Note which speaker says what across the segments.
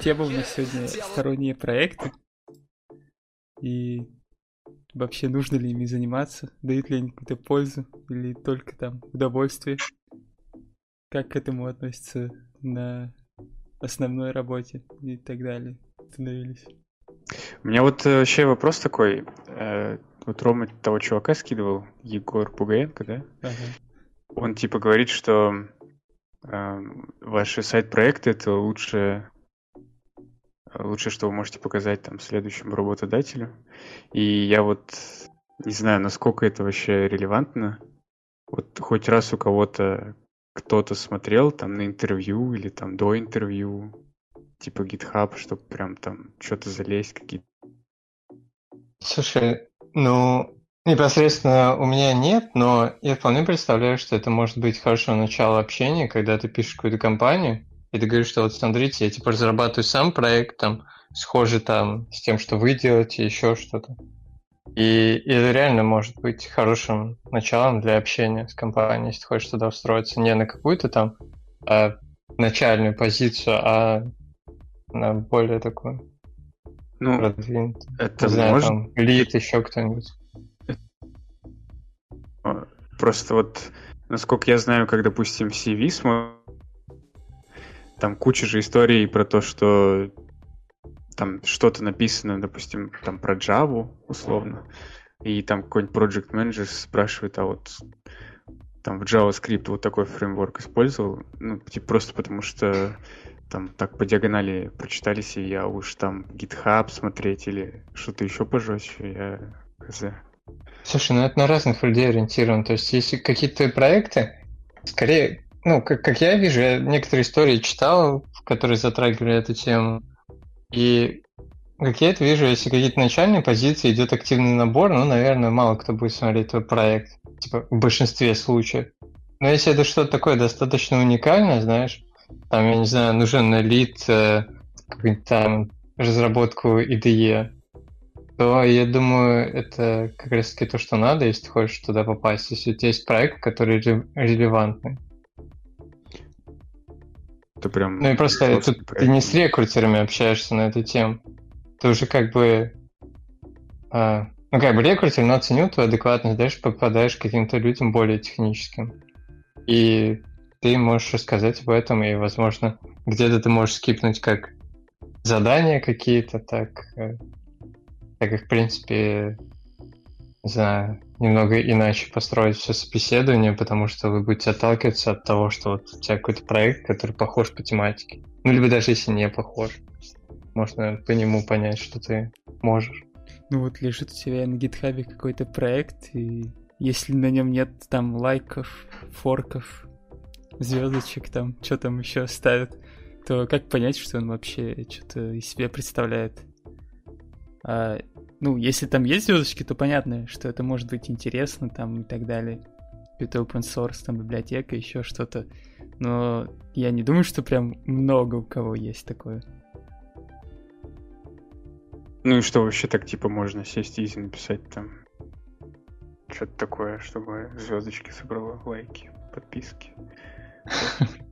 Speaker 1: тема у нас сегодня сторонние проекты. И вообще нужно ли ими заниматься, дают ли они какую-то пользу или только там удовольствие. Как к этому относятся на основной работе и так далее. Становились.
Speaker 2: У меня вот э, вообще вопрос такой. Э, вот Рома того чувака скидывал, Егор Пугаенко, да? Ага. Он типа говорит, что э, ваши сайт-проекты это лучше лучше, что вы можете показать там следующему работодателю. И я вот не знаю, насколько это вообще релевантно. Вот хоть раз у кого-то кто-то смотрел там на интервью или там до интервью, типа GitHub, чтобы прям там что-то залезть, какие-то.
Speaker 3: Слушай, ну, непосредственно у меня нет, но я вполне представляю, что это может быть хорошее начало общения, когда ты пишешь какую-то компанию, и ты говоришь, что вот смотрите, я типа разрабатываю сам проект, там, схожий там с тем, что вы делаете, еще что-то. И, и это реально может быть хорошим началом для общения с компанией, если ты хочешь туда устроиться не на какую-то там а, начальную позицию, а на более такую
Speaker 2: ну, продвинутую. Это
Speaker 3: не знаю, может... там, лид, еще кто-нибудь.
Speaker 2: Просто вот, насколько я знаю, как, допустим, CV смотрят там куча же историй про то, что там что-то написано, допустим, там про Java, условно, и там какой-нибудь project manager спрашивает, а вот там в JavaScript вот такой фреймворк использовал, ну, типа просто потому что там так по диагонали прочитались, и я уж там GitHub смотреть или что-то еще пожестче, я хз.
Speaker 3: Слушай, ну это на разных людей ориентирован. То есть, если какие-то проекты, скорее ну, как, как я вижу, я некоторые истории читал, которые затрагивали эту тему. И как я это вижу, если какие-то начальные позиции идет активный набор, ну, наверное, мало кто будет смотреть твой проект. Типа, в большинстве случаев. Но если это что-то такое достаточно уникальное, знаешь, там, я не знаю, нужен лид, э, какую-нибудь там разработку IDE, то я думаю, это как раз таки то, что надо, если ты хочешь туда попасть. Если у тебя есть проект, который релевантный.
Speaker 2: Это прям...
Speaker 3: Ну и просто тут ты не с рекрутерами общаешься на эту тему. Ты уже как бы... А, ну как бы рекрутер, но оценил твою адекватность, дальше попадаешь к каким-то людям более техническим. И ты можешь рассказать об этом, и, возможно, где-то ты можешь скипнуть как задания какие-то, так, э, так и, в принципе, не знаю, немного иначе построить все собеседование, потому что вы будете отталкиваться от того, что вот у тебя какой-то проект, который похож по тематике. Ну, либо даже если не похож. Можно по нему понять, что ты можешь.
Speaker 1: Ну вот лежит у тебя на гитхабе какой-то проект, и если на нем нет там лайков, форков, звездочек там, что там еще ставят, то как понять, что он вообще что-то из себя представляет? А ну, если там есть звездочки, то понятно, что это может быть интересно там и так далее. Это open source, там библиотека, еще что-то. Но я не думаю, что прям много у кого есть такое.
Speaker 2: Ну и что вообще так типа можно сесть и написать там что-то такое, чтобы звездочки собрало лайки, подписки.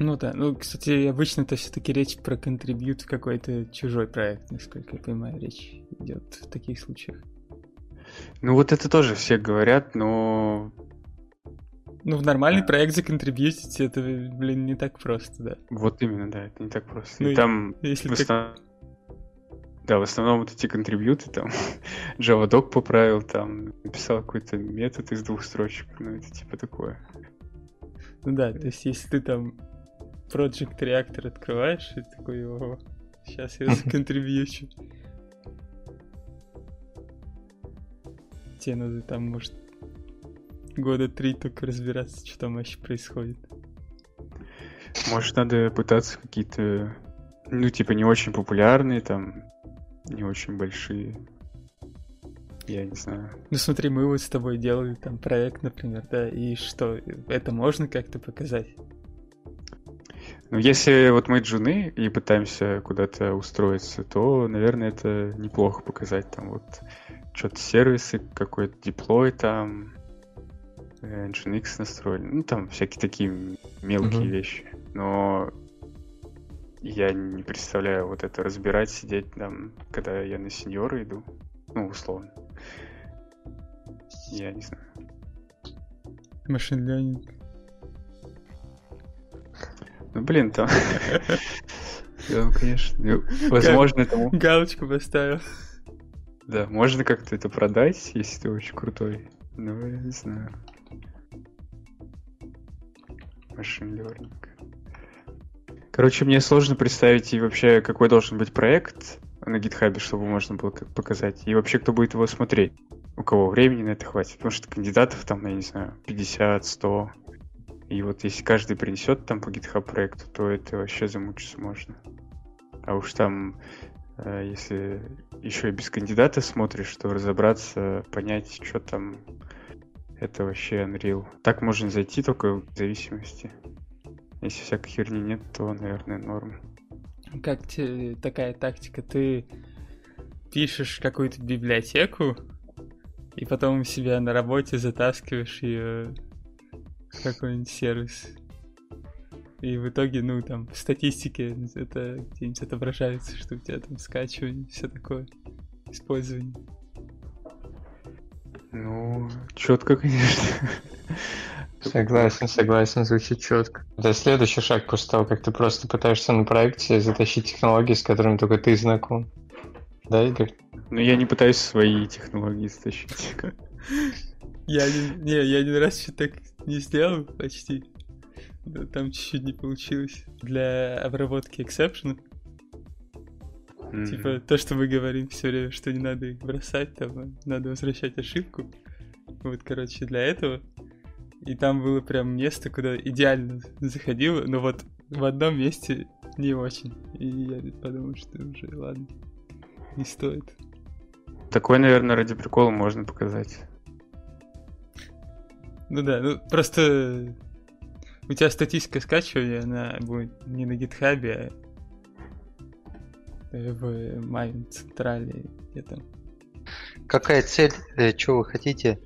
Speaker 1: Ну да, ну, кстати, обычно это все-таки речь про контрибьют в какой-то чужой проект, насколько я понимаю, речь идет в таких случаях.
Speaker 2: Ну вот это тоже все говорят, но...
Speaker 1: Ну, в нормальный проект законтрибьютить это, блин, не так просто, да.
Speaker 2: Вот именно, да, это не так просто. Ну, и там если в основном... Так... Да, в основном вот эти контрибьюты, там, Java Doc поправил, там, написал какой-то метод из двух строчек, ну, это типа такое.
Speaker 1: Ну да, то есть если ты там Project Reactor открываешь и такой, о, сейчас я законтрибьючу. Тебе надо там, может, года три только разбираться, что там вообще происходит.
Speaker 2: Может, надо пытаться какие-то, ну, типа, не очень популярные, там, не очень большие. Я не знаю.
Speaker 1: Ну смотри, мы вот с тобой делали там проект, например, да, и что, это можно как-то показать?
Speaker 2: Ну, если вот мы джуны и пытаемся куда-то устроиться, то, наверное, это неплохо показать. Там вот что-то сервисы, какой-то диплой там, э, Nginx настроили. Ну, там всякие такие мелкие mm-hmm. вещи. Но я не представляю вот это разбирать, сидеть там, когда я на сеньора иду. Ну, условно. Я не знаю.
Speaker 1: Машин ленинг.
Speaker 2: Ну, блин, там... Ну, конечно. Возможно,
Speaker 1: этому... Галочку поставил.
Speaker 2: Да, можно как-то это продать, если ты очень крутой. Ну, я не знаю. Machine learning. Короче, мне сложно представить и вообще, какой должен быть проект на гитхабе, чтобы можно было показать. И вообще, кто будет его смотреть. У кого времени на это хватит. Потому что кандидатов там, я не знаю, 50, 100. И вот если каждый принесет там по GitHub проекту, то это вообще замучиться можно. А уж там, э, если еще и без кандидата смотришь, то разобраться, понять, что там, это вообще Unreal. Так можно зайти только в зависимости. Если всякой херни нет, то, наверное, норм.
Speaker 1: Как тебе такая тактика? Ты пишешь какую-то библиотеку, и потом себя на работе затаскиваешь ее какой-нибудь сервис. И в итоге, ну, там, в статистике это где-нибудь отображается, что у тебя там скачивание, все такое, использование.
Speaker 2: Ну, четко, конечно.
Speaker 3: Согласен, согласен, звучит четко. Это следующий шаг после того, как ты просто пытаешься на проекте затащить технологии, с которыми только ты знаком. Да, Игорь?
Speaker 2: Ну, я не пытаюсь свои технологии затащить.
Speaker 1: Я не, не, я один раз что-то так не сделал почти. Да, там чуть-чуть не получилось. Для обработки эксепшенов. Mm-hmm. Типа то, что мы говорим все время, что не надо их бросать, там надо возвращать ошибку. Вот, короче, для этого. И там было прям место, куда идеально заходило, но вот в одном месте не очень. И я подумал, что уже ладно, не стоит.
Speaker 2: Такое, наверное, ради прикола можно показать.
Speaker 1: Ну да, ну просто у тебя статистика скачивания, она будет не на гитхабе, а в моем централе где-то.
Speaker 4: Какая цель, э, что вы хотите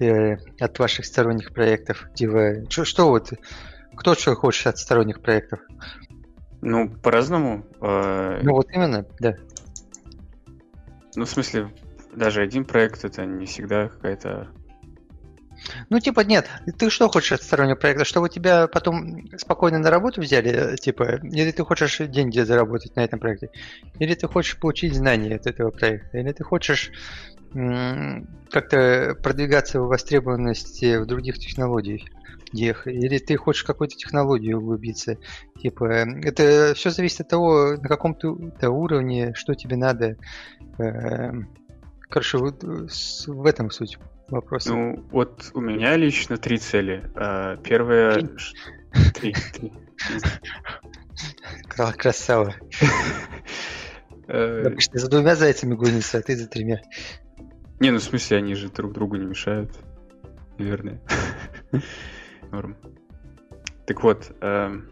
Speaker 4: э, от ваших сторонних проектов? Типа, что, что вот, кто что хочет от сторонних проектов?
Speaker 2: Ну, по-разному.
Speaker 4: Э... Ну вот именно, да.
Speaker 2: Ну, в смысле, даже один проект это не всегда какая-то
Speaker 4: ну, типа, нет, ты что хочешь от стороннего проекта? Чтобы тебя потом спокойно на работу взяли, типа, или ты хочешь деньги заработать на этом проекте? Или ты хочешь получить знания от этого проекта? Или ты хочешь как-то продвигаться в востребованности в других технологиях? Или ты хочешь какую-то технологию углубиться? Типа, это все зависит от того, на каком ты уровне, что тебе надо. Эм, короче, вот в этом суть вопроса?
Speaker 2: Ну, вот у меня лично три цели. А, первая... Три.
Speaker 4: Красава. Э, Обычно за двумя зайцами гонится, а ты за тремя.
Speaker 2: Не, ну в смысле, они же друг другу не мешают. Наверное. Норм. Так вот, эм,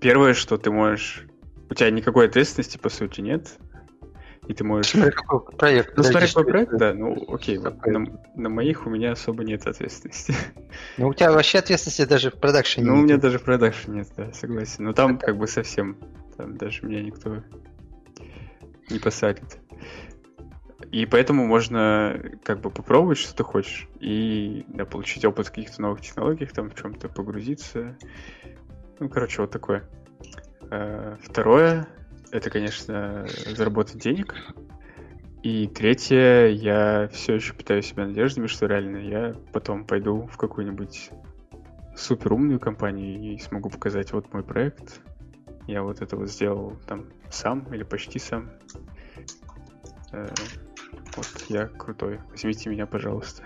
Speaker 2: первое, что ты можешь... У тебя никакой ответственности, по сути, нет и ты можешь... Смотри, какой проект. Ну, смотри, какой проект, да, ну, окей, вот на, на моих у меня особо нет ответственности.
Speaker 4: Ну, у тебя вообще ответственности даже в продакшене
Speaker 2: Ну, у меня даже в продакшене нет, да, согласен. Но там как бы совсем, там даже меня никто не посадит. И поэтому можно как бы попробовать, что ты хочешь, и да, получить опыт в каких-то новых технологиях, там в чем-то погрузиться. Ну, короче, вот такое. А, второе, это, конечно, заработать денег. И третье, я все еще питаю себя надеждами, что реально я потом пойду в какую-нибудь супер умную компанию и смогу показать вот мой проект. Я вот это вот сделал там сам или почти сам. Э, вот я крутой. Возьмите меня, пожалуйста.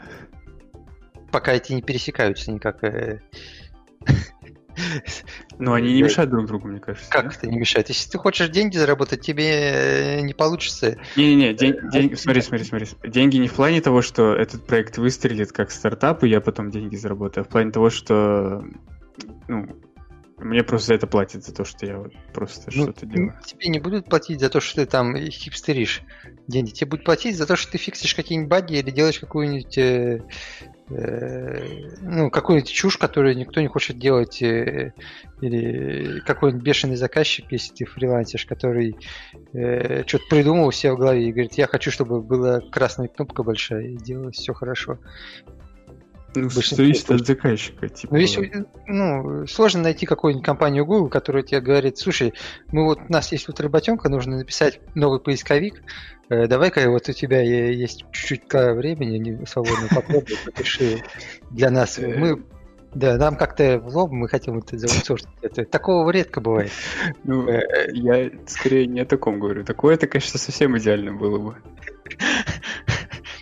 Speaker 4: Пока эти не пересекаются никак. Э,
Speaker 2: но они не мешают друг другу, мне кажется.
Speaker 4: Как это не мешает? Если ты хочешь деньги заработать, тебе не получится.
Speaker 2: Не-не-не, день, день, смотри, смотри, смотри. Деньги не в плане того, что этот проект выстрелит как стартап, и я потом деньги заработаю, а в плане того, что ну, мне просто за это платят, за то, что я вот просто ну, что-то делаю.
Speaker 4: Тебе не будут платить за то, что ты там хипстеришь деньги. Тебе будут платить за то, что ты фиксишь какие-нибудь баги или делаешь какую-нибудь э, э, ну, какую-нибудь чушь, которую никто не хочет делать, э, или какой-нибудь бешеный заказчик, если ты фрилансишь, который э, что-то придумал у себя в голове и говорит, я хочу, чтобы была красная кнопка большая и делалось все хорошо.
Speaker 2: Ну, зависит от заказчика. Типа...
Speaker 4: Ну, если, ну, сложно найти какую-нибудь компанию Google, которая тебе говорит, слушай, мы вот, у нас есть вот работенка, нужно написать новый поисковик, э, давай-ка вот у тебя есть чуть-чуть времени не свободно, попробуй, попиши для нас. Э. Мы да, нам как-то в лоб мы хотим это заутсорсить. Это, такого редко бывает.
Speaker 2: Ну, э, я скорее не о таком говорю. Такое это, конечно, совсем идеально было бы.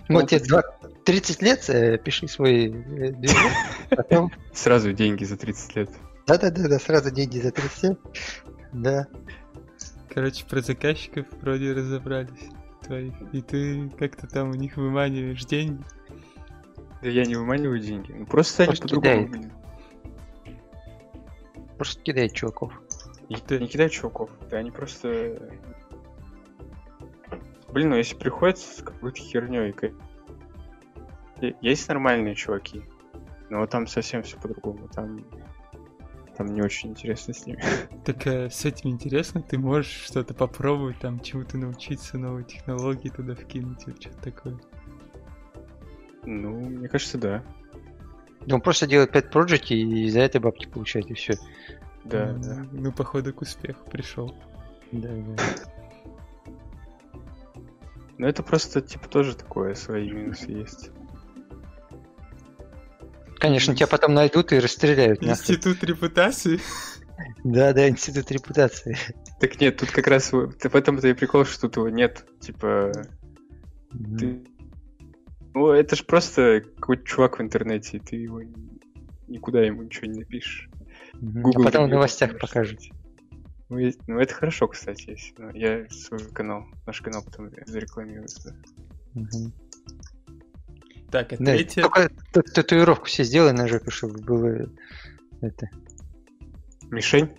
Speaker 4: Ну, тебе 30 лет, э, пиши свой э, движок,
Speaker 2: потом... Сразу деньги за 30 лет.
Speaker 4: Да-да-да, сразу деньги за 30 лет. Да.
Speaker 1: Короче, про заказчиков вроде разобрались твоих. И ты как-то там у них выманиваешь деньги.
Speaker 2: Да я не выманиваю деньги. Ну, просто они по-другому.
Speaker 4: Просто кидает чуваков.
Speaker 2: И ты не кидай чуваков. Да они просто... Блин, ну если приходят с какой-то херней, есть нормальные чуваки, но там совсем все по-другому. Там, там не очень интересно с ними.
Speaker 1: Так э, с этим интересно, ты можешь что-то попробовать, там чему-то научиться, новые технологии туда вкинуть или что-то такое.
Speaker 2: Ну, мне кажется, да.
Speaker 4: Да он просто делает 5 проекты и за это бабки получает, и все.
Speaker 2: Да,
Speaker 1: ну,
Speaker 2: да.
Speaker 1: Ну, походу, к успеху пришел.
Speaker 4: Да, да.
Speaker 2: Ну, это просто, типа, тоже такое, свои минусы есть.
Speaker 4: Конечно, тебя потом найдут и расстреляют.
Speaker 1: Институт репутации?
Speaker 4: Да, да, институт репутации.
Speaker 2: Так нет, тут как раз в этом-то и прикол, что тут его нет. Типа, ты ну, это ж просто какой-то чувак в интернете, и ты его никуда ему ничего не напишешь.
Speaker 4: Google а потом в новостях покажут.
Speaker 2: Ну, есть, ну, это хорошо, кстати, если ну, я свой канал, наш канал потом зарекламирую. Да. Угу.
Speaker 1: Так, а да, третье...
Speaker 4: Только татуировку все сделай на жопе, чтобы было это...
Speaker 2: Мишень?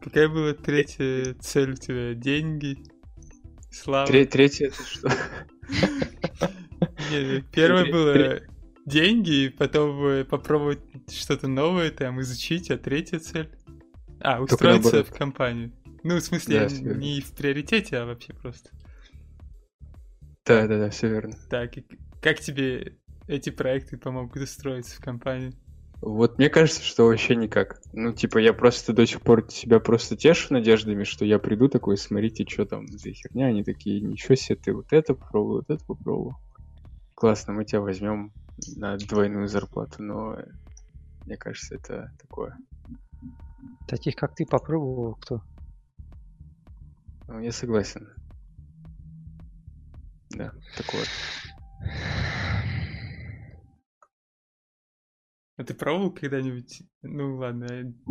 Speaker 1: Какая была третья цель у тебя? Деньги? Слава?
Speaker 2: Третья это что?
Speaker 1: Первое было деньги, потом попробовать что-то новое, там, изучить, а третья цель... А, устроиться в компанию. Ну, в смысле, не в приоритете, а вообще просто.
Speaker 2: Да, да, да, все верно.
Speaker 1: Так, как тебе эти проекты помогут устроиться в компанию?
Speaker 2: Вот мне кажется, что вообще никак. Ну, типа, я просто до сих пор себя просто тешу надеждами, что я приду такой, смотрите, что там за херня. Они такие, ничего себе, ты вот это попробовал, вот это попробовал классно, мы тебя возьмем на двойную зарплату, но мне кажется, это такое.
Speaker 4: Таких, как ты, попробовал кто?
Speaker 2: Ну, я согласен. Да, такое.
Speaker 1: А ты пробовал когда-нибудь? Ну ладно,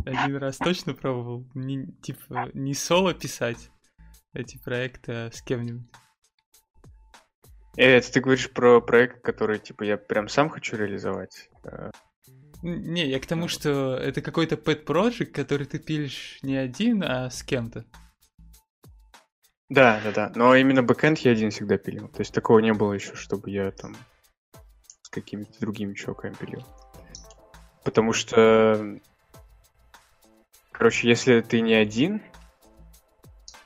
Speaker 1: один раз точно пробовал. Не, типа, не соло писать эти проекты, а с кем-нибудь.
Speaker 2: Это ты говоришь про проект, который, типа, я прям сам хочу реализовать? Э,
Speaker 1: не, я к тому, что это какой-то pet project, который ты пилишь не один, а с кем-то.
Speaker 2: Да, да, да. Но именно бэкэнд я один всегда пилил. То есть такого не было еще, чтобы я там с какими-то другими чуваками пилил. Потому что, короче, если ты не один,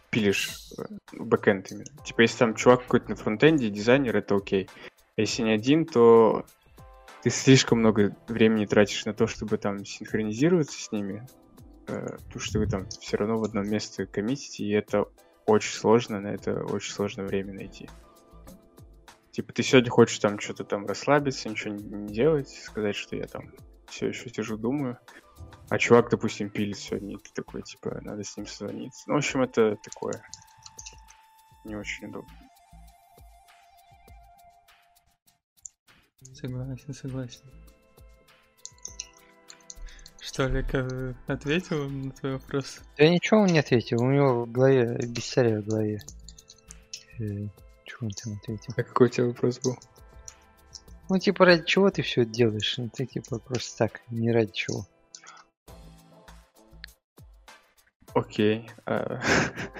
Speaker 2: пилишь э, бэкэнд именно. Типа, если там чувак какой-то на фронтенде, дизайнер, это окей. А если не один, то ты слишком много времени тратишь на то, чтобы там синхронизироваться с ними, э, потому что вы там все равно в одном месте коммитите, и это очень сложно, на это очень сложно время найти. Типа, ты сегодня хочешь там что-то там расслабиться, ничего не делать, сказать, что я там все еще сижу, думаю, а чувак, допустим, пилит сегодня, и ты такой, типа, надо с ним созвониться. Ну, в общем, это такое не очень удобно.
Speaker 1: Согласен, согласен. Что, Олег э, ответил на твой вопрос?
Speaker 4: Я ничего он не ответил, у него в голове, царя в голове. Э, чего он там ответил?
Speaker 2: А какой у тебя вопрос был?
Speaker 4: Ну, типа, ради чего ты все это делаешь? Ну, ты, типа, просто так, не ради чего.
Speaker 2: Окей. А,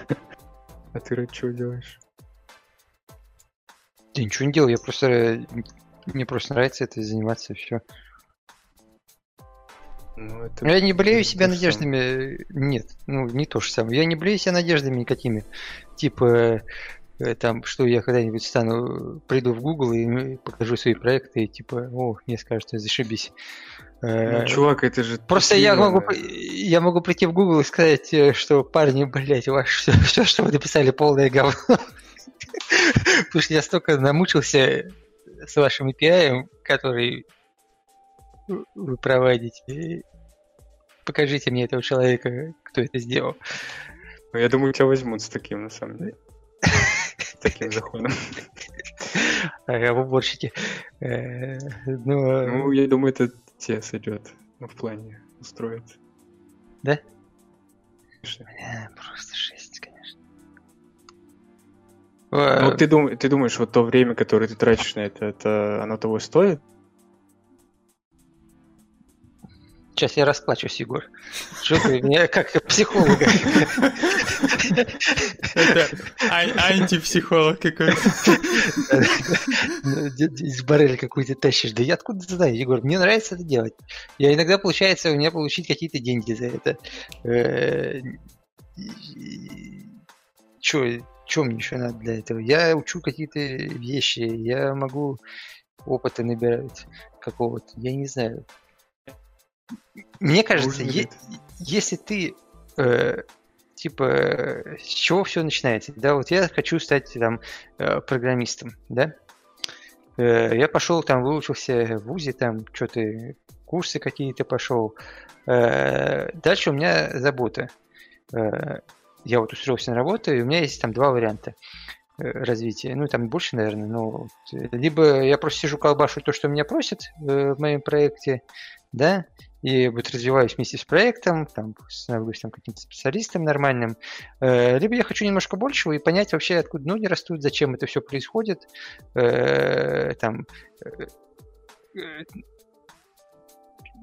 Speaker 2: а ты ради чего делаешь?
Speaker 4: Я ничего не делал, я просто Мне просто нравится это заниматься, все. Ну, это... Я не болею себя надеждами. Нет, ну не то же самое. Я не болею себя надеждами никакими. Типа, э, там, что я когда-нибудь стану, приду в Google и покажу свои проекты, и типа, о, мне скажут, зашибись.
Speaker 2: Э, ну, чувак, это же...
Speaker 4: Просто я могу, я могу прийти в Google и сказать, э, что парни, блядь, ваше все, все, что вы написали, полное говно. Потому что я столько намучился с вашим API, который вы проводите. Покажите мне этого человека, кто это сделал.
Speaker 2: Ну, я думаю, тебя возьмут с таким, на самом деле. Таким заходом.
Speaker 4: Ага, в уборщике. Э,
Speaker 2: ну, я думаю, это тебе сойдет. Ну, в плане устроит.
Speaker 4: Да? Просто жесть, конечно.
Speaker 2: Ну, ты, дум, ты думаешь, вот то время, которое ты тратишь на это, это оно того стоит?
Speaker 4: Сейчас я расплачусь, Егор. Что ты меня как психолога?
Speaker 1: Это антипсихолог какой-то.
Speaker 4: Из барреля какую-то тащишь. Да я откуда знаю, Егор? Мне нравится это делать. Я иногда получается у меня получить какие-то деньги за это. Э, Че, что мне еще надо для этого? Я учу какие-то вещи, я могу опыта набирать какого-то. Я не знаю. Мне кажется, е- если ты э, типа с чего все начинается, да, вот я хочу стать там э, программистом, да, э, я пошел там выучился в ВУЗе, там что-то курсы какие-то пошел, э, дальше у меня забота, э, я вот устроился на работу, и у меня есть там два варианта э, развития. Ну, там больше, наверное, но либо я просто сижу колбашу то, что меня просят э, в моем проекте, да, и вот развиваюсь вместе с проектом, там, становлюсь там каким-то специалистом нормальным, э, либо я хочу немножко большего и понять вообще, откуда ноги растут, зачем это все происходит, э, там, э,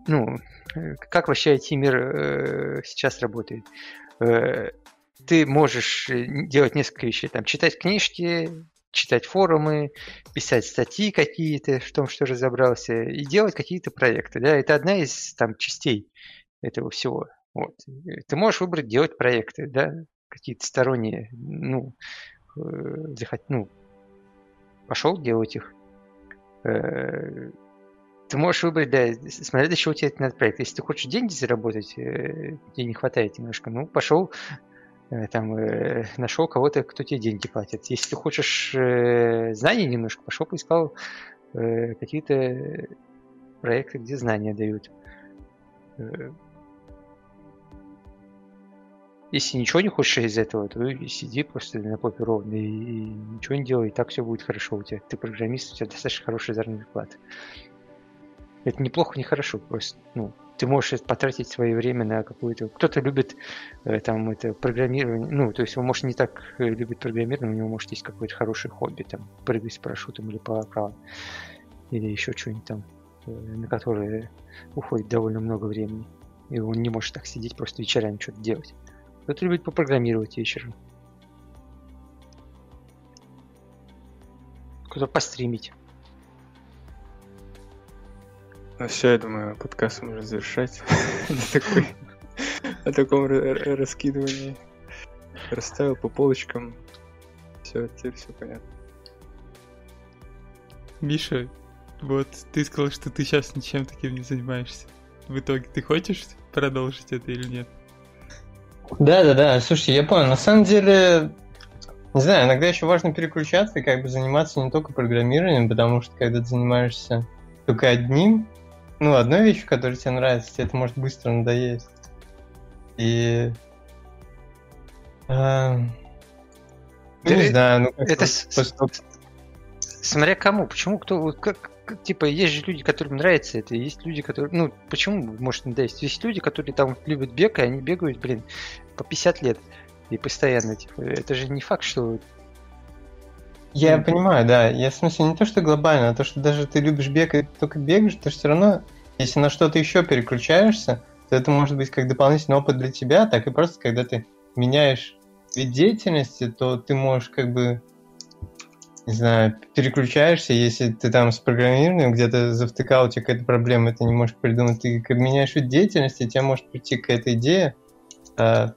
Speaker 4: ну, как вообще IT-мир сейчас работает. Ты можешь делать несколько вещей, там, читать книжки, читать форумы, писать статьи какие-то в том, что разобрался, и делать какие-то проекты. Да? Это одна из там, частей этого всего. Вот. Ты можешь выбрать делать проекты, да, какие-то сторонние, ну, э, захот... ну, пошел делать их. Э, ты можешь выбрать, да, смотря до чего тебе этот проект. Если ты хочешь деньги заработать, э, тебе не хватает немножко, ну, пошел там э, нашел кого-то, кто тебе деньги платит. Если ты хочешь э, знаний немножко, пошел поискал э, какие-то проекты, где знания дают. Э, если ничего не хочешь из этого, то сиди просто на попе ровно и, и ничего не делай, и так все будет хорошо у тебя. Ты программист, у тебя достаточно хороший плата. Это неплохо, не хорошо, просто, ну, ты можешь потратить свое время на какую-то... Кто-то любит э, там это программирование, ну, то есть он, может, не так э, любит программирование, у него, может, есть какое-то хорошее хобби, там, прыгать с парашютом или параплан, или еще что-нибудь там, э, на которое уходит довольно много времени. И он не может так сидеть просто вечерами что-то делать. Кто-то любит попрограммировать вечером. Кто-то постримить.
Speaker 2: Ну все, я думаю, подкаст можно завершать на таком раскидывании. Расставил по полочкам. Все, теперь все понятно.
Speaker 1: Миша, вот ты сказал, что ты сейчас ничем таким не занимаешься. В итоге ты хочешь продолжить это или нет?
Speaker 3: Да, да, да. Слушай, я понял. На самом деле, не знаю, иногда еще важно переключаться и как бы заниматься не только программированием, потому что когда ты занимаешься только одним, ну, одной вещью, которая тебе нравится, тебе это может быстро надоесть. И... Э, ну, не знаю, ну,
Speaker 4: это. Смотря кому, почему, кто, как, типа, есть же люди, которым нравится это, есть люди, которые, ну, почему может надоесть? Есть люди, которые там любят бег, и они бегают, блин, по 50 лет и постоянно, типа, это же не факт, что
Speaker 3: я mm-hmm. понимаю, да. Я в смысле не то, что глобально, а то, что даже ты любишь бегать, только бегаешь, то все равно, если на что-то еще переключаешься, то это может быть как дополнительный опыт для тебя, так и просто когда ты меняешь вид деятельности, то ты можешь как бы не знаю, переключаешься, если ты там с программированием где-то завтыкал, у тебя какая-то проблема, ты не можешь придумать, ты меняешь вид деятельности, тебе может прийти какая-то идея а,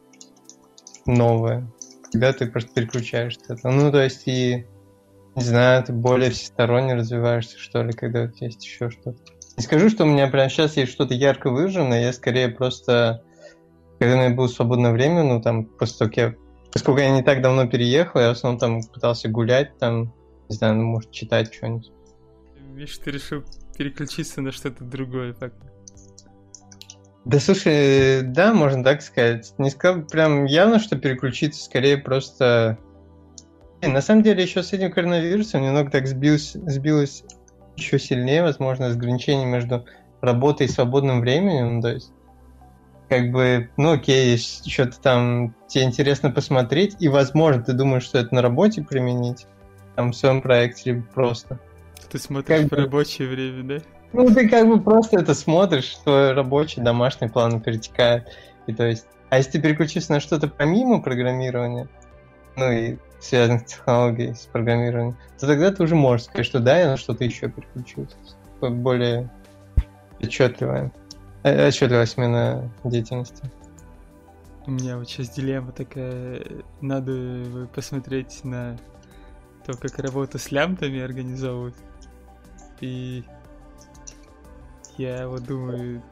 Speaker 3: новая, когда ты просто переключаешься. Ну, то есть и, не знаю, ты более всесторонне развиваешься, что ли, когда у тебя есть еще что-то. Не скажу, что у меня прямо сейчас есть что-то ярко выраженное, я скорее просто, когда у меня было свободное время, ну, там, после того, как я Поскольку я не так давно переехал, я в основном там пытался гулять, там, не знаю, ну, может, читать что-нибудь.
Speaker 1: Видишь, ты решил переключиться на что-то другое, так?
Speaker 3: Да слушай, да, можно так сказать. Не сказал прям явно, что переключиться, скорее просто... На самом деле, еще с этим коронавирусом немного так сбилось, сбилось еще сильнее, возможно, разграничение между работой и свободным временем. То есть, как бы, ну окей, что-то там тебе интересно посмотреть, и, возможно, ты думаешь, что это на работе применить, там в своем проекте или просто.
Speaker 1: Ты смотришь как в бы... рабочее время, да?
Speaker 3: Ну, ты как бы просто это смотришь, твой рабочий, домашний план перетекает. И то есть, а если ты переключишься на что-то помимо программирования, ну и связанных технологий с программированием, то тогда ты уже можешь сказать, что да, я на что-то еще переключился. Более отчетливая, э, отчетливая смена деятельности.
Speaker 1: У меня вот сейчас дилемма такая, надо посмотреть на то, как работу с лямтами организовывают. И я вот думаю,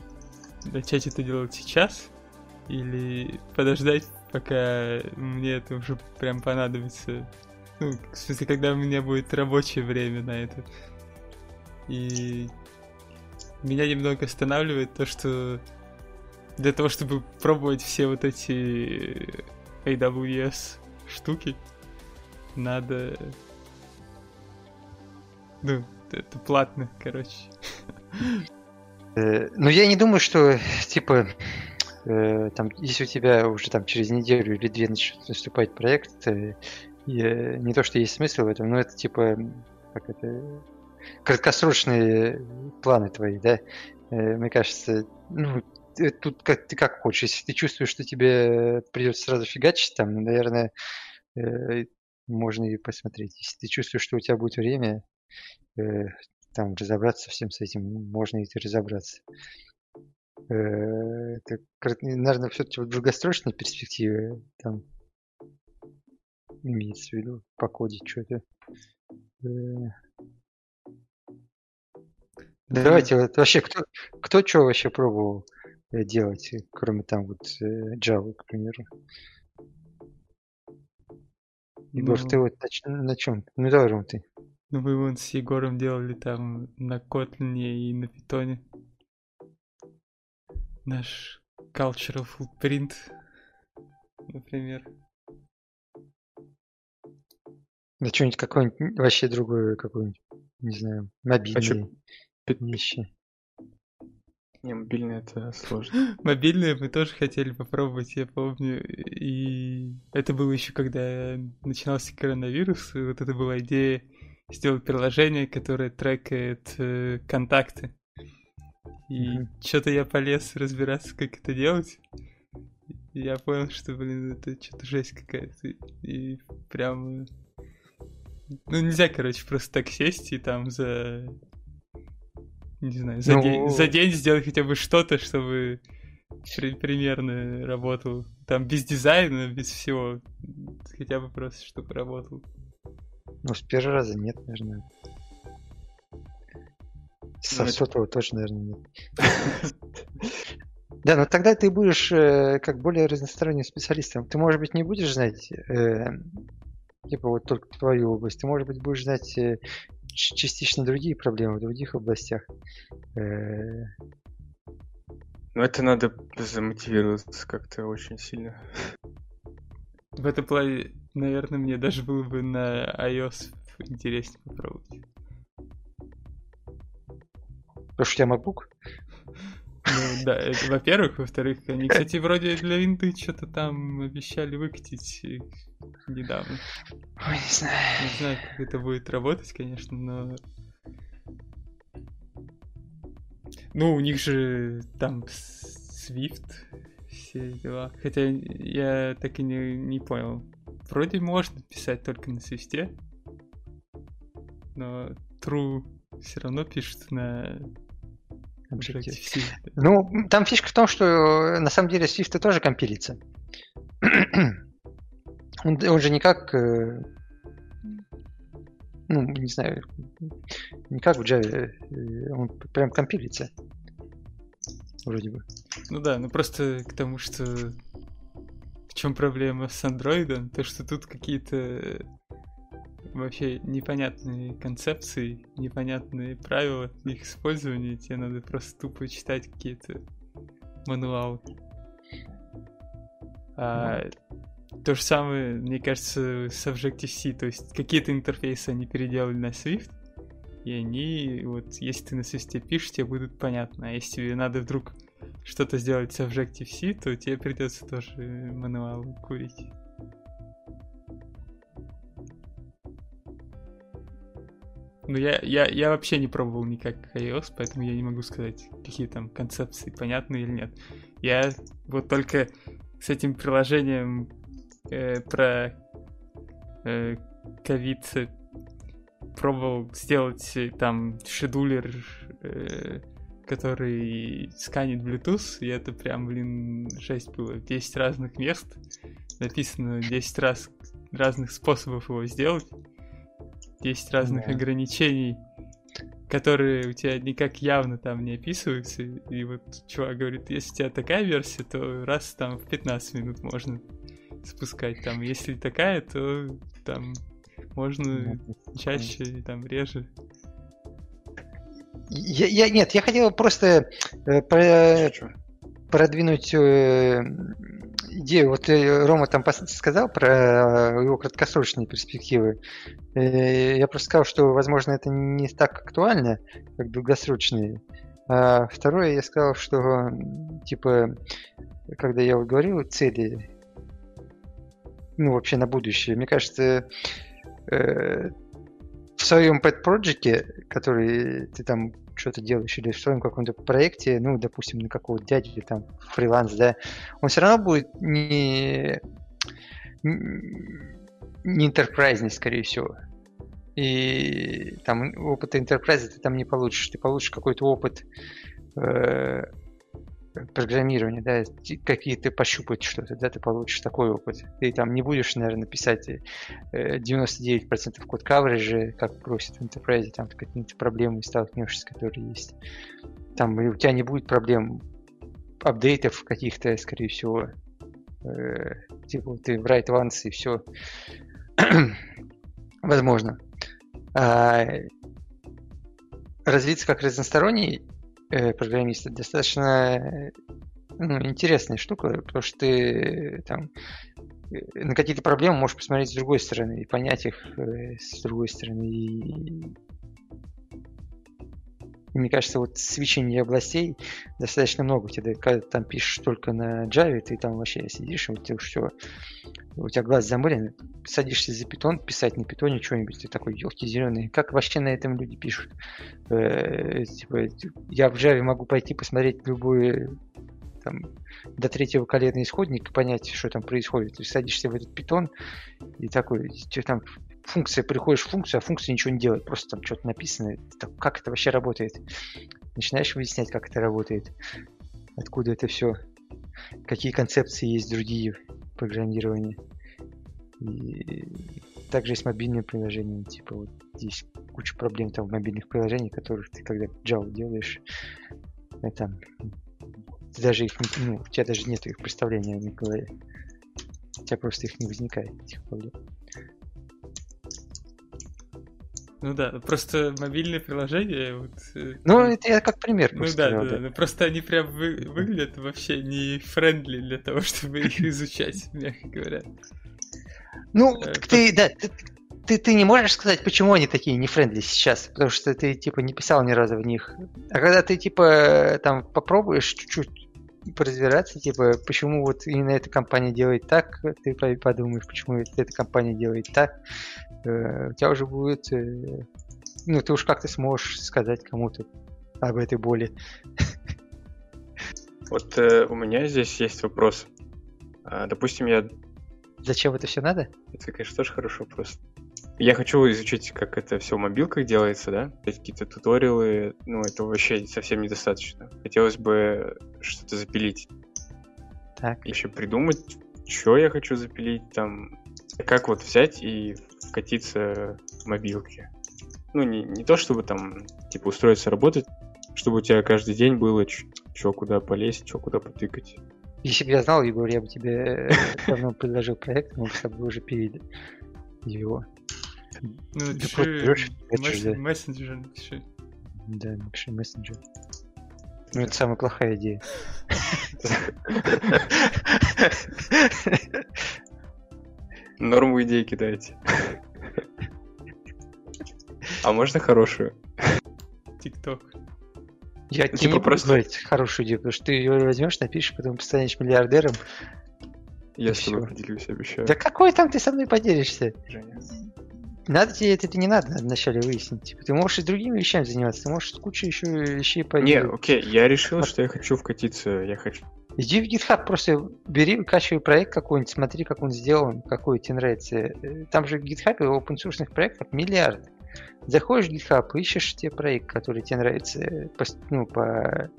Speaker 1: начать это делать сейчас или подождать, пока мне это уже прям понадобится. Ну, в смысле, когда у меня будет рабочее время на это. И меня немного останавливает то, что для того, чтобы пробовать все вот эти AWS штуки, надо... Ну, это платно, короче.
Speaker 4: Э, ну, я не думаю, что, типа, э, там, если у тебя уже там через неделю или две начнет наступать проект, э, не то, что есть смысл в этом, но это, типа, как это, краткосрочные планы твои, да? Мне кажется, ну, тут как ты как хочешь. Если ты чувствуешь, что тебе придется сразу фигачить, там, наверное, можно и посмотреть. Если ты чувствуешь, что у тебя будет время, э, там разобраться всем с этим, можно и разобраться. Э, это, наверное, все-таки в долгосрочной перспективе там имеется в виду по коде что-то. Э, Давайте, вот вообще, кто, кто что вообще пробовал делать, кроме там вот Java, к примеру? Егор, ну, ты вот на, на чем? Ну давай, ты.
Speaker 1: Ну вы вон с Егором делали там на Kotlin и на Питоне. Наш cultural footprint, например.
Speaker 4: Да что-нибудь какое-нибудь вообще другое, какое-нибудь, не знаю, мобильное
Speaker 2: а вещи. Не, мобильные это сложно.
Speaker 1: Мобильные мы тоже хотели попробовать, я помню. И это было еще когда начинался коронавирус. И вот это была идея сделать приложение, которое трекает э, контакты. И mm-hmm. что-то я полез разбираться, как это делать. И я понял, что, блин, это что-то жесть какая-то. И прям... Ну, нельзя, короче, просто так сесть и там за не знаю, за, ну... день, за день сделать хотя бы что-то, чтобы при, примерно работал. Там без дизайна, без всего. Хотя бы просто, чтобы работал.
Speaker 4: Ну, с первого раза нет, наверное. Со ну, сотого это... тоже, наверное, нет. Да, но тогда ты будешь э, как более разносторонним специалистом. Ты, может быть, не будешь знать э, типа вот только твою область. Ты, может быть, будешь знать э, частично другие проблемы в других областях.
Speaker 2: Ну, это надо замотивироваться как-то очень сильно.
Speaker 1: В этом плане, наверное, мне даже было бы на iOS интереснее попробовать.
Speaker 4: Потому что у тебя MacBook?
Speaker 1: Ну да, это во-первых. Во-вторых, они, кстати, вроде для винды что-то там обещали выкатить недавно.
Speaker 4: Ой, не знаю.
Speaker 1: Не знаю, как это будет работать, конечно, но... Ну, у них же там Swift, все дела. Хотя я так и не, не понял. Вроде можно писать только на свисте. но true все равно пишет на
Speaker 4: Objective-C. Ну, там фишка в том, что на самом деле Swift тоже компилится. он, он же никак, э, ну, не знаю, не как в Java, э, он прям компилится. Вроде бы.
Speaker 1: Ну да, ну просто к тому, что в чем проблема с Android, то что тут какие-то вообще непонятные концепции, непонятные правила их использования, тебе надо просто тупо читать какие-то мануалы. А то же самое, мне кажется, с Objective-C, то есть какие-то интерфейсы они переделали на Swift, и они, вот, если ты на Swift пишешь, тебе будут понятно, а если тебе надо вдруг что-то сделать с Objective-C, то тебе придется тоже мануал курить. Ну, я, я, я вообще не пробовал никак iOS, поэтому я не могу сказать, какие там концепции понятны или нет. Я вот только с этим приложением э, про э, пробовал сделать э, там шедулер, э, который сканит Bluetooth, и это прям, блин, жесть было. 10 разных мест, написано 10 раз разных способов его сделать. 10 разных да. ограничений, которые у тебя никак явно там не описываются. И вот чувак говорит, если у тебя такая версия, то раз там в 15 минут можно спускать. Там, если такая, то там можно чаще и там реже.
Speaker 4: Я, я, нет, я хотел просто э, про, продвинуть э, идею. Вот э, Рома там сказал про его краткосрочные перспективы. Э, я просто сказал, что, возможно, это не так актуально, как долгосрочные. А второе, я сказал, что, типа, когда я вот говорил цели, ну, вообще на будущее, мне кажется, э, в своем pet project, который ты там что-то делаешь, или в своем каком-то проекте, ну, допустим, на какого-то дяди, там, фриланс, да, он все равно будет не, не enterprise, скорее всего. И там опыта enterprise ты там не получишь. Ты получишь какой-то опыт э, программирования, да, какие-то пощупать что-то, да, ты получишь такой опыт. Ты там не будешь, наверное, писать 99% э, код кавериджа, как просят в Enterprise, там какие-то проблемы столкнешься, которые есть. Там у тебя не будет проблем апдейтов каких-то, скорее всего. Э, типа ты в write once и все. Возможно. А, развиться как разносторонний э, программиста достаточно э, ну, интересная штука, потому что ты там э, на какие-то проблемы можешь посмотреть с другой стороны и понять их э, с другой стороны. И... мне кажется, вот свечение областей достаточно много. Тебе, когда ты там пишешь только на Java, ты там вообще сидишь, и у тебя все у тебя глаз замылен, садишься за питон, писать на питоне что-нибудь, ты такой, елки зеленые, как вообще на этом люди пишут? Э, типа, я в Java могу пойти посмотреть любой там, до третьего колена исходник и понять, что там происходит. Ты садишься в этот питон и такой, что там функция, приходишь в функцию, а функция ничего не делает, просто там что-то написано, так, как это вообще работает. Начинаешь выяснять, как это работает, откуда это все, какие концепции есть другие программирования. И также есть мобильные приложения, типа вот здесь куча проблем там в мобильных приложениях, которых ты когда Java делаешь, это ты даже их, ну, у тебя даже нет их представления в голове. У тебя просто их не возникает, этих проблем.
Speaker 1: Ну да, просто мобильные приложения. Вот,
Speaker 4: э, ну, это я как пример.
Speaker 1: Ну да, да, да, да. Просто они прям вы, выглядят вообще не friendly для того, чтобы их изучать, мягко говоря.
Speaker 4: Ну, э, ты, да, ты, ты, ты не можешь сказать, почему они такие не friendly сейчас, потому что ты типа не писал ни разу в них. А когда ты типа там попробуешь чуть-чуть поразбираться, типа, почему вот именно эта компания делает так, ты подумаешь, почему эта компания делает так, у тебя уже будет, ну, ты уж как-то сможешь сказать кому-то об этой боли.
Speaker 2: Вот э, у меня здесь есть вопрос. А, допустим, я...
Speaker 4: Зачем это все надо?
Speaker 2: Это, конечно, тоже хороший вопрос. я хочу изучить, как это все в мобилках делается, да? Какие-то туториалы, ну, это вообще совсем недостаточно. Хотелось бы что-то запилить.
Speaker 4: Так.
Speaker 2: Еще придумать, что я хочу запилить, там, как вот взять и вкатиться в мобилке. Ну, не, не то, чтобы там, типа, устроиться работать, чтобы у тебя каждый день было, что куда полезть, что куда потыкать.
Speaker 4: Если бы я знал, Егор, я бы тебе э, давно предложил проект, мы бы с тобой уже пилили его.
Speaker 1: Ну, напиши мессенджер, напиши.
Speaker 4: Да, напиши мессенджер. Ну, это самая плохая идея.
Speaker 2: Норму идеи кидайте. А можно хорошую?
Speaker 1: ТикТок.
Speaker 4: Я ну, тебе типа не просто... говорить хорошую идею, потому что ты ее возьмешь, напишешь, потом станешь миллиардером.
Speaker 2: Я с тобой поделюсь, обещаю.
Speaker 4: Да какой там ты со мной поделишься? Женя. Надо тебе это, это не надо, надо вначале выяснить. Типа, ты можешь и другими вещами заниматься, ты можешь кучу еще вещей
Speaker 2: по. Не, окей, я решил, что я хочу вкатиться, я хочу.
Speaker 4: Иди в GitHub, просто бери, выкачивай проект какой-нибудь, смотри, как он сделан, какой тебе нравится. Э, там же в GitHub open source проектов миллиард. Заходишь в GitHub, ищешь тебе проект, который тебе нравится э, по, ну, по,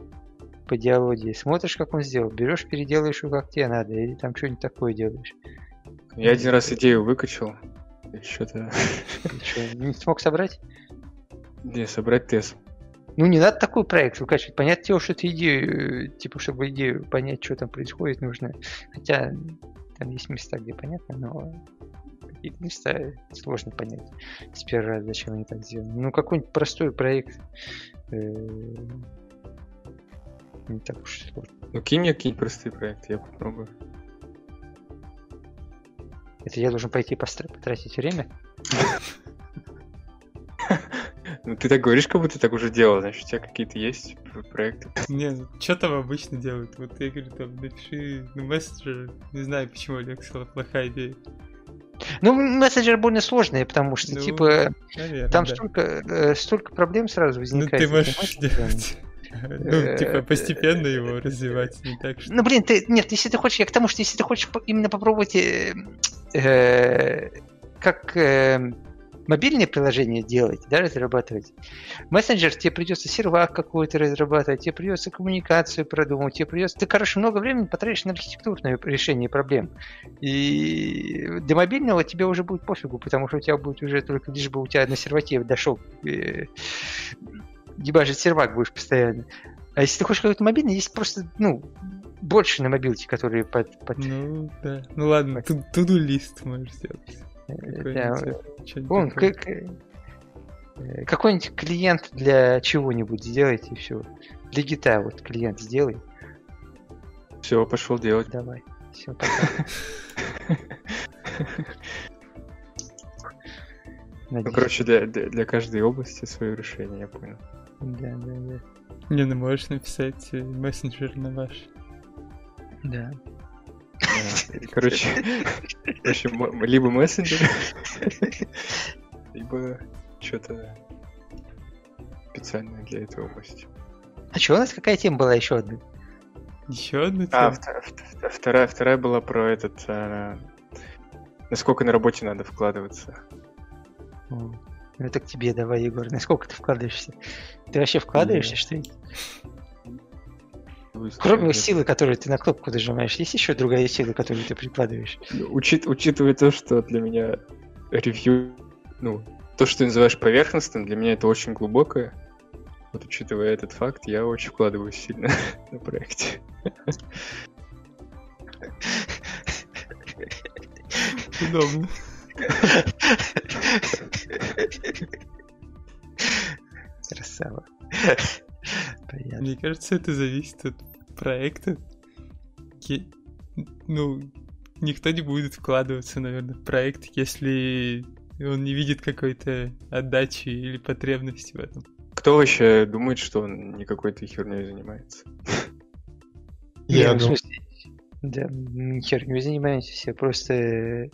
Speaker 4: по диалогии, смотришь, как он сделал, берешь, переделаешь его как тебе надо, или там что-нибудь такое делаешь.
Speaker 2: Я один раз идею выкачал, что-то...
Speaker 4: Не смог собрать?
Speaker 2: Не, собрать тест.
Speaker 4: Ну, не надо такой проект выкачивать. Понятно дело, что это идею, типа, чтобы идею понять, что там происходит, нужно. Хотя там есть места, где понятно, но какие-то места сложно понять с первого раза, зачем они так сделаны. Ну, какой-нибудь простой проект э, не так уж сложно.
Speaker 2: Ну, кинь мне какие-нибудь простые проекты, я попробую.
Speaker 4: Это я должен пойти потратить время?
Speaker 2: Ну, ты так говоришь, как будто ты так уже делал, значит, у тебя какие-то есть проекты.
Speaker 1: Не, ну, что там обычно делают? Вот я говорю, там, напиши на мессенджер, не знаю, почему Олег сказал, плохая идея.
Speaker 4: Ну, мессенджер более сложный, потому что, ну, типа, наверное, там да. столько, э, столько проблем сразу возникает.
Speaker 1: Ну, ты можешь делать. Ну, типа, э, постепенно его развивать, не так
Speaker 4: что... Ну, блин, ты, нет, если ты хочешь, я к тому, что если ты хочешь именно попробовать э, э, как э, мобильное приложение делать, да, разрабатывать, мессенджер тебе придется сервак какой-то разрабатывать, тебе придется коммуникацию продумать, тебе придется... Ты, короче, много времени потратишь на архитектурное решение проблем. И для мобильного тебе уже будет пофигу, потому что у тебя будет уже только лишь бы у тебя на серваке дошел э, дебажить сервак будешь постоянно. А если ты хочешь какой-то мобильный, есть просто, ну, больше на мобилке, которые под... под...
Speaker 1: Ну, да. Ну ладно, туду лист можешь сделать.
Speaker 4: Он, как, э, какой-нибудь клиент для чего-нибудь сделайте и все. Для гита вот клиент сделай.
Speaker 2: Все, пошел делать.
Speaker 4: Давай. Все, пока.
Speaker 2: Ну, короче, для, для, для каждой области свое решение, я понял.
Speaker 4: Да, да, да.
Speaker 1: Не, ну можешь написать э, мессенджер на ваш.
Speaker 4: Да.
Speaker 2: Короче, короче, либо мессенджер, либо что-то специальное для этой области.
Speaker 4: А что у нас какая тема была еще одна?
Speaker 1: Еще одна
Speaker 2: а, тема? А, вторая, вторая была про этот, а, насколько на работе надо вкладываться.
Speaker 4: О, ну это к тебе давай, Егор. Насколько ты вкладываешься? Ты вообще вкладываешься, что ли? Кроме силы, которую ты на кнопку нажимаешь, есть еще другая сила, которую ты прикладываешь?
Speaker 2: Учит, учитывая то, что для меня ревью, ну, то, что ты называешь поверхностным, для меня это очень глубокое. Вот учитывая этот факт, я очень вкладываюсь сильно на проекте.
Speaker 1: Удобно.
Speaker 4: Красава.
Speaker 1: Понятно. Мне кажется, это зависит от проекта. Ну, никто не будет вкладываться, наверное, в проект, если он не видит какой-то отдачи или потребности в этом.
Speaker 2: Кто вообще думает, что он не какой-то херней занимается?
Speaker 4: Я думаю. Да, херней занимаемся все, просто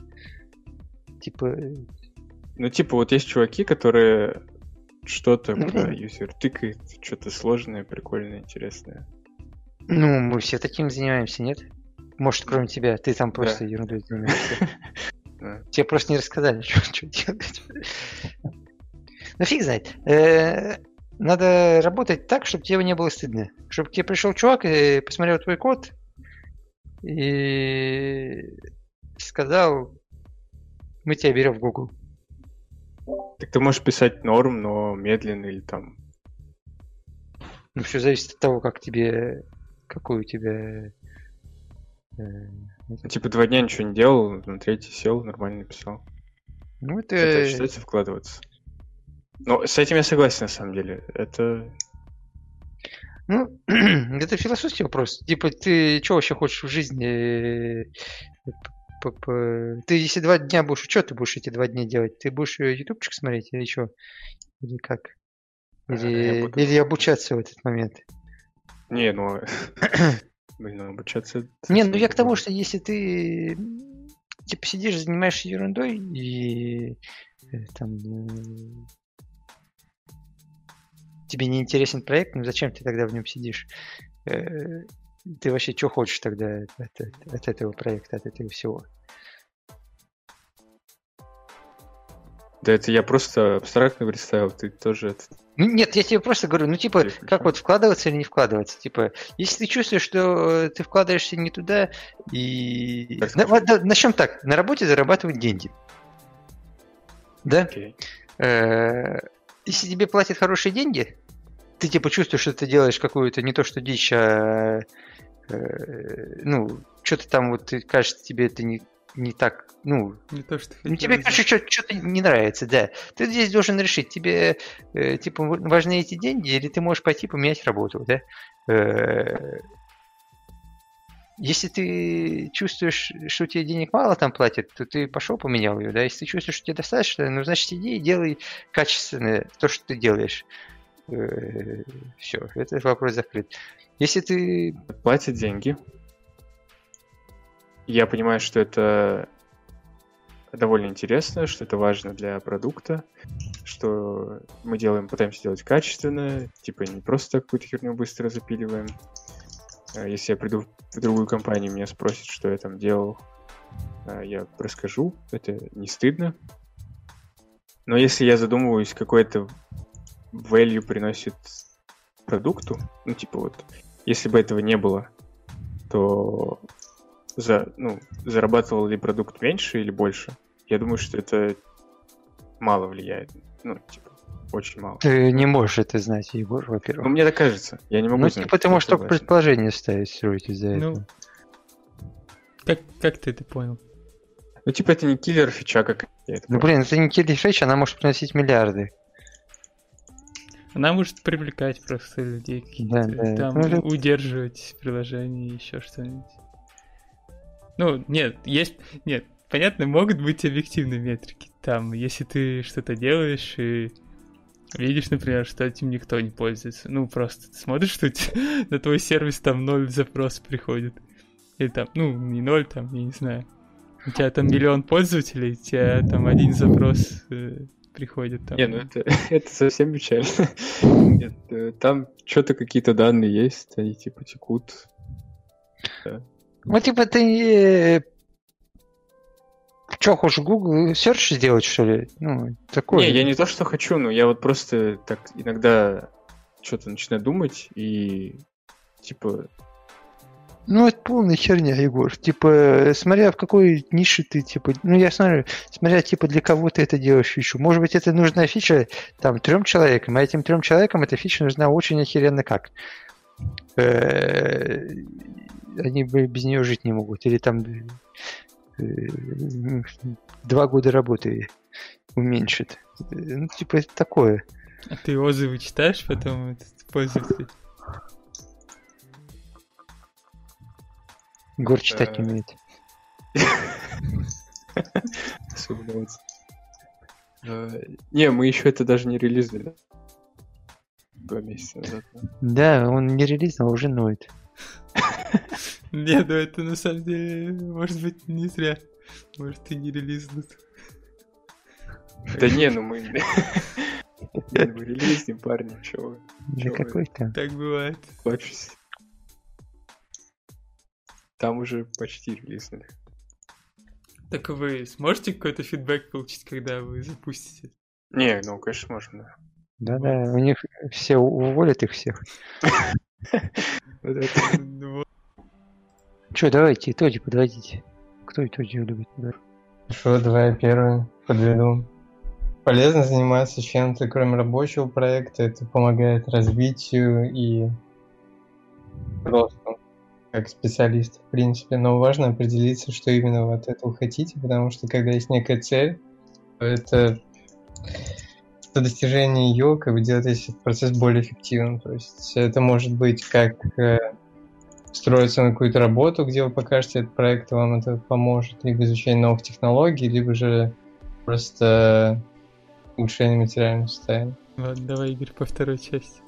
Speaker 4: типа...
Speaker 2: Ну, типа, вот есть чуваки, которые что-то ну, про юзер тыкает, что-то сложное, прикольное, интересное.
Speaker 4: Ну, мы все таким занимаемся, нет? Может, кроме тебя, ты там просто да. ерундой занимаешься. Тебе просто не рассказали, что, делать. Ну фиг знает. Э, надо работать так, чтобы тебе не было стыдно. Чтобы тебе пришел чувак и посмотрел твой код и сказал, мы тебя берем в Google.
Speaker 2: Так ты можешь писать норм, но медленно или там...
Speaker 4: Ну, все зависит от того, как тебе... Какой у тебя...
Speaker 2: Э, ну, типа два дня ничего не делал, на третий сел, нормально написал.
Speaker 4: Ну, это...
Speaker 2: Это считается вкладываться. Но с этим я согласен, на самом деле. Это...
Speaker 4: Ну, это философский вопрос. Типа, ты что вообще хочешь в жизни ты если два дня будешь, что ты будешь эти два дня делать? Ты будешь э, ютубчик смотреть или что? Или как? Или, буду... или обучаться в этот момент?
Speaker 2: Не, ну... Блин, обучаться...
Speaker 4: Не, ну я к тому, что если ты типа сидишь, занимаешься ерундой и э, там э, тебе не интересен проект, ну зачем ты тогда в нем сидишь? ты вообще что хочешь тогда от, от, от этого проекта, от этого всего?
Speaker 2: Да это я просто абстрактно представил, ты тоже это...
Speaker 4: Ну, нет, я тебе просто говорю, ну типа, как вот вкладываться или не вкладываться, типа, если ты чувствуешь, что ты вкладываешься не туда, и... На, да, начнем так, на работе зарабатывать деньги. Да? Okay. Э, если тебе платят хорошие деньги, ты типа чувствуешь, что ты делаешь какую-то не то что дичь, а Э, ну, что-то там вот кажется тебе это не, не так, ну,
Speaker 1: не то, что
Speaker 4: ну, тебе, короче, что-то не нравится, да. Ты здесь должен решить, тебе, э, типа, важны эти деньги, или ты можешь пойти поменять работу, да? Э, если ты чувствуешь, что тебе денег мало там платят, то ты пошел поменял ее, да? Если ты чувствуешь, что тебе достаточно, ну, значит, иди и делай качественное то, что ты делаешь. Э, Все, этот вопрос закрыт. Если ты...
Speaker 2: Платят деньги. Я понимаю, что это довольно интересно, что это важно для продукта, что мы делаем, пытаемся делать качественно, типа не просто какую-то херню быстро запиливаем. А если я приду в другую компанию, меня спросят, что я там делал, а я расскажу, это не стыдно. Но если я задумываюсь, какой-то value приносит продукту, ну типа вот если бы этого не было, то за, ну, зарабатывал ли продукт меньше или больше? Я думаю, что это мало влияет. Ну, типа, очень мало.
Speaker 4: Ты не можешь это знать, Егор, во-первых.
Speaker 2: Ну, мне так кажется. Я не могу
Speaker 4: ну,
Speaker 2: знать.
Speaker 4: типа, ты можешь только предположение ставить, строить из-за ну, этого.
Speaker 1: Как, как ты это понял?
Speaker 2: Ну, типа, это не киллер фича, как
Speaker 4: я это Ну, блин, это не киллер фича, она может приносить миллиарды.
Speaker 1: Она может привлекать просто людей да, да. там ну, удерживать приложение, еще что-нибудь. Ну, нет, есть... Нет, понятно, могут быть объективные метрики. Там, если ты что-то делаешь и видишь, например, что этим никто не пользуется. Ну, просто ты смотришь, что на твой сервис там ноль запрос приходит. Или там, ну, не ноль, там, я не знаю. У тебя там миллион пользователей, у тебя там один запрос э, приходит там.
Speaker 2: Не, ну это, это совсем печально. Нет, э, там что-то какие-то данные есть, они типа текут.
Speaker 4: Да. Ну, типа ты что, хочешь Google Search сделать, что ли? Ну, такое.
Speaker 2: Не, я не то, что хочу, но я вот просто так иногда что-то начинаю думать и типа
Speaker 4: ну, это полная херня, Егор. Типа, смотря в какой нише ты, типа, ну, я смотрю, смотря, типа, для кого ты это делаешь фичу. Может быть, это нужна фича, там, трем человекам, а этим трем человекам эта фича нужна очень охеренно как. Э, они без нее жить не могут. Или там э, два года работы уменьшит. Ну, типа, это такое.
Speaker 1: А ты отзывы читаешь потом, пользователь?
Speaker 4: Гор читать не умеет.
Speaker 2: Э, не, мы еще это даже не релизнули. Два месяца назад.
Speaker 4: Да, он не релизнул, а уже ноет.
Speaker 1: Не, ну это на самом деле, может быть, не зря. Может, и не релизнут.
Speaker 2: Да не, ну мы... Мы релизнем, парни, чего
Speaker 4: Да какой то
Speaker 1: Так бывает.
Speaker 2: Плачусь. Там уже почти релизнули.
Speaker 1: Так вы сможете какой-то фидбэк получить, когда вы запустите?
Speaker 2: Не, ну, конечно, можно, да.
Speaker 4: Да-да, у них все уволят их всех. Че, давайте итоги подводите. Кто итоги любит?
Speaker 3: Хорошо, давай первый подведу. Полезно заниматься чем-то, кроме рабочего проекта. Это помогает развитию и росту как специалист, в принципе. Но важно определиться, что именно вы от этого хотите, потому что когда есть некая цель, то это до достижения ее как бы делает этот процесс более эффективным. То есть это может быть как э, строиться на какую-то работу, где вы покажете этот проект, и вам это поможет, либо изучение новых технологий, либо же просто улучшение материального состояния.
Speaker 1: Ладно, давай, Игорь, по второй части.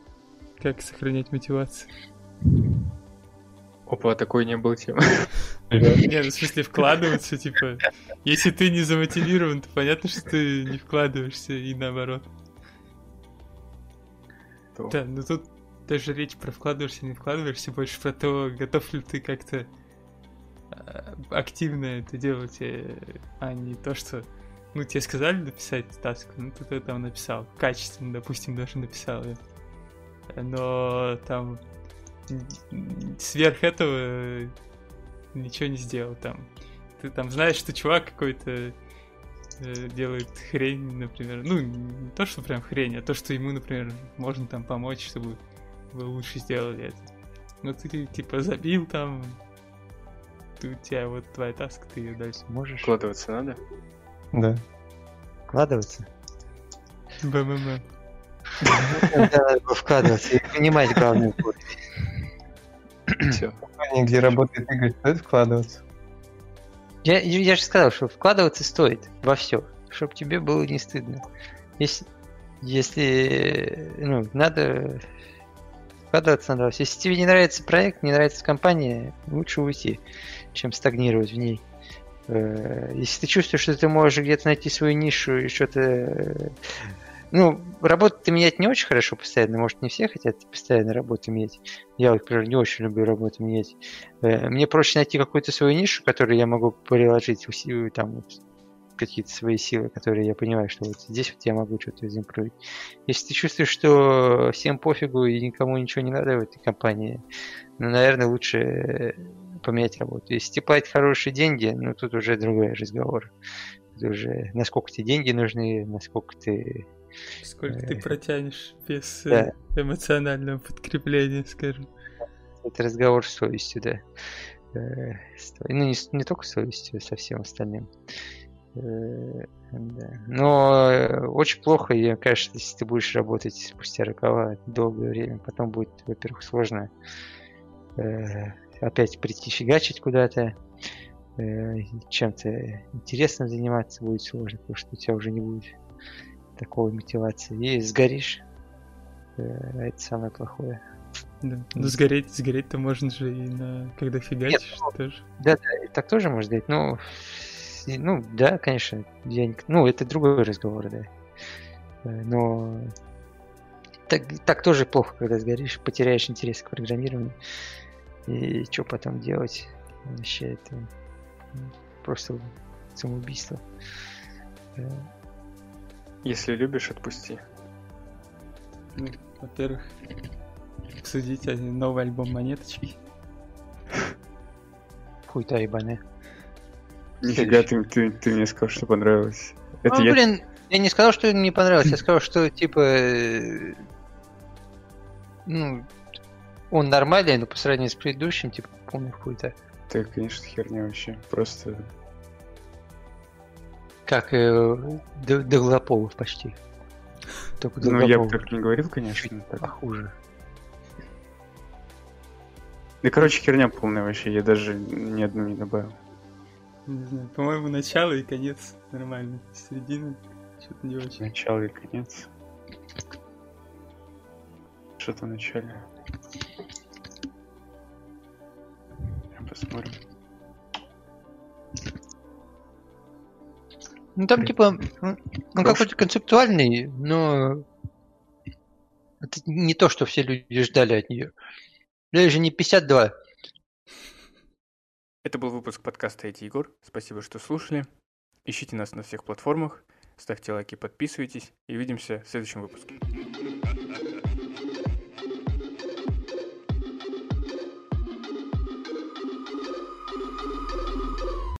Speaker 1: Как сохранять мотивацию?
Speaker 2: Опа, такой не был темы.
Speaker 1: Не, ну в смысле вкладываться, типа, если ты не замотивирован, то понятно, что ты не вкладываешься и наоборот. Да, ну тут даже речь про вкладываешься, не вкладываешься, больше про то, готов ли ты как-то а, активно это делать, э, а не то, что ну, тебе сказали написать таск, ну, ты это там написал. Качественно, допустим, даже написал ее. Но там сверх этого ничего не сделал там. Ты там знаешь, что чувак какой-то э, делает хрень, например. Ну, не то, что прям хрень, а то, что ему, например, можно там помочь, чтобы вы лучше сделали это. Ну, ты типа забил там, ты, у тебя вот твоя таска, ты ее дальше можешь.
Speaker 2: Вкладываться надо?
Speaker 3: Да.
Speaker 4: Вкладываться?
Speaker 1: БММ.
Speaker 4: Надо вкладываться и понимать главную путь.
Speaker 3: Все. Компания, где работает Игорь, стоит вкладываться?
Speaker 4: Я, я же сказал, что вкладываться стоит во все, чтобы тебе было не стыдно. Если, если ну, надо вкладываться надо. Если тебе не нравится проект, не нравится компания, лучше уйти, чем стагнировать в ней. Э, если ты чувствуешь, что ты можешь где-то найти свою нишу и что-то... Э, ну, работу ты менять не очень хорошо постоянно. Может, не все хотят постоянно работу менять. Я, например, не очень люблю работу менять. Э, мне проще найти какую-то свою нишу, которую я могу приложить там, какие-то свои силы, которые я понимаю, что вот здесь вот я могу что-то изимпровить. Если ты чувствуешь, что всем пофигу и никому ничего не надо в этой компании, ну, наверное, лучше поменять работу. Если тебе платят хорошие деньги, ну, тут уже другой разговор. Тут уже насколько тебе деньги нужны, насколько ты...
Speaker 1: Сколько ты э, протянешь без э, да. эмоционального подкрепления, скажем.
Speaker 4: Это разговор с совестью, да. Э, ну, не, не только с совестью, а со всем остальным. Да. Но очень плохо, и кажется, если ты будешь работать спустя рукава долгое время, потом будет, во-первых, сложно опять прийти фигачить куда-то, чем-то интересным заниматься будет сложно, потому что у тебя уже не будет такой мотивации. И сгоришь. Это самое плохое.
Speaker 1: Да. Ну, сгореть, сгореть-то можно же и на когда фигачишь Нет, ну, тоже.
Speaker 4: Да, да, так тоже можно сделать. Но ну, да, конечно, я ну, это другой разговор, да. Э, но так, так тоже плохо, когда сгоришь, потеряешь интерес к программированию. И что потом делать? Вообще это просто самоубийство.
Speaker 2: Если любишь, отпусти.
Speaker 1: Ну, во-первых, обсудить новый альбом монеточки.
Speaker 4: Хуй-то ебаная.
Speaker 2: Нифига, ты, ты, ты мне сказал, что понравилось.
Speaker 4: Это ну, я... блин, я не сказал, что мне понравилось, я сказал, что типа э, ну, он нормальный, но по сравнению с предыдущим, типа, помню какой-то.
Speaker 2: Это, конечно, херня вообще. Просто.
Speaker 4: Как э, Доглополов почти.
Speaker 2: Только ну, я бы так не говорил, конечно.
Speaker 4: Так. Похуже.
Speaker 2: Да, короче, херня полная вообще, я даже ни одну не добавил.
Speaker 1: Не знаю, по-моему, начало и конец нормально. Середина что-то не очень.
Speaker 2: Начало и конец. Что-то в начале. Посмотрим.
Speaker 4: Ну там типа, ну какой-то концептуальный, но это не то, что все люди ждали от нее. Даже не 52
Speaker 2: Это был выпуск подкаста «IT Егор». Спасибо, что слушали. Ищите нас на всех платформах, ставьте лайки, подписывайтесь и увидимся в следующем выпуске.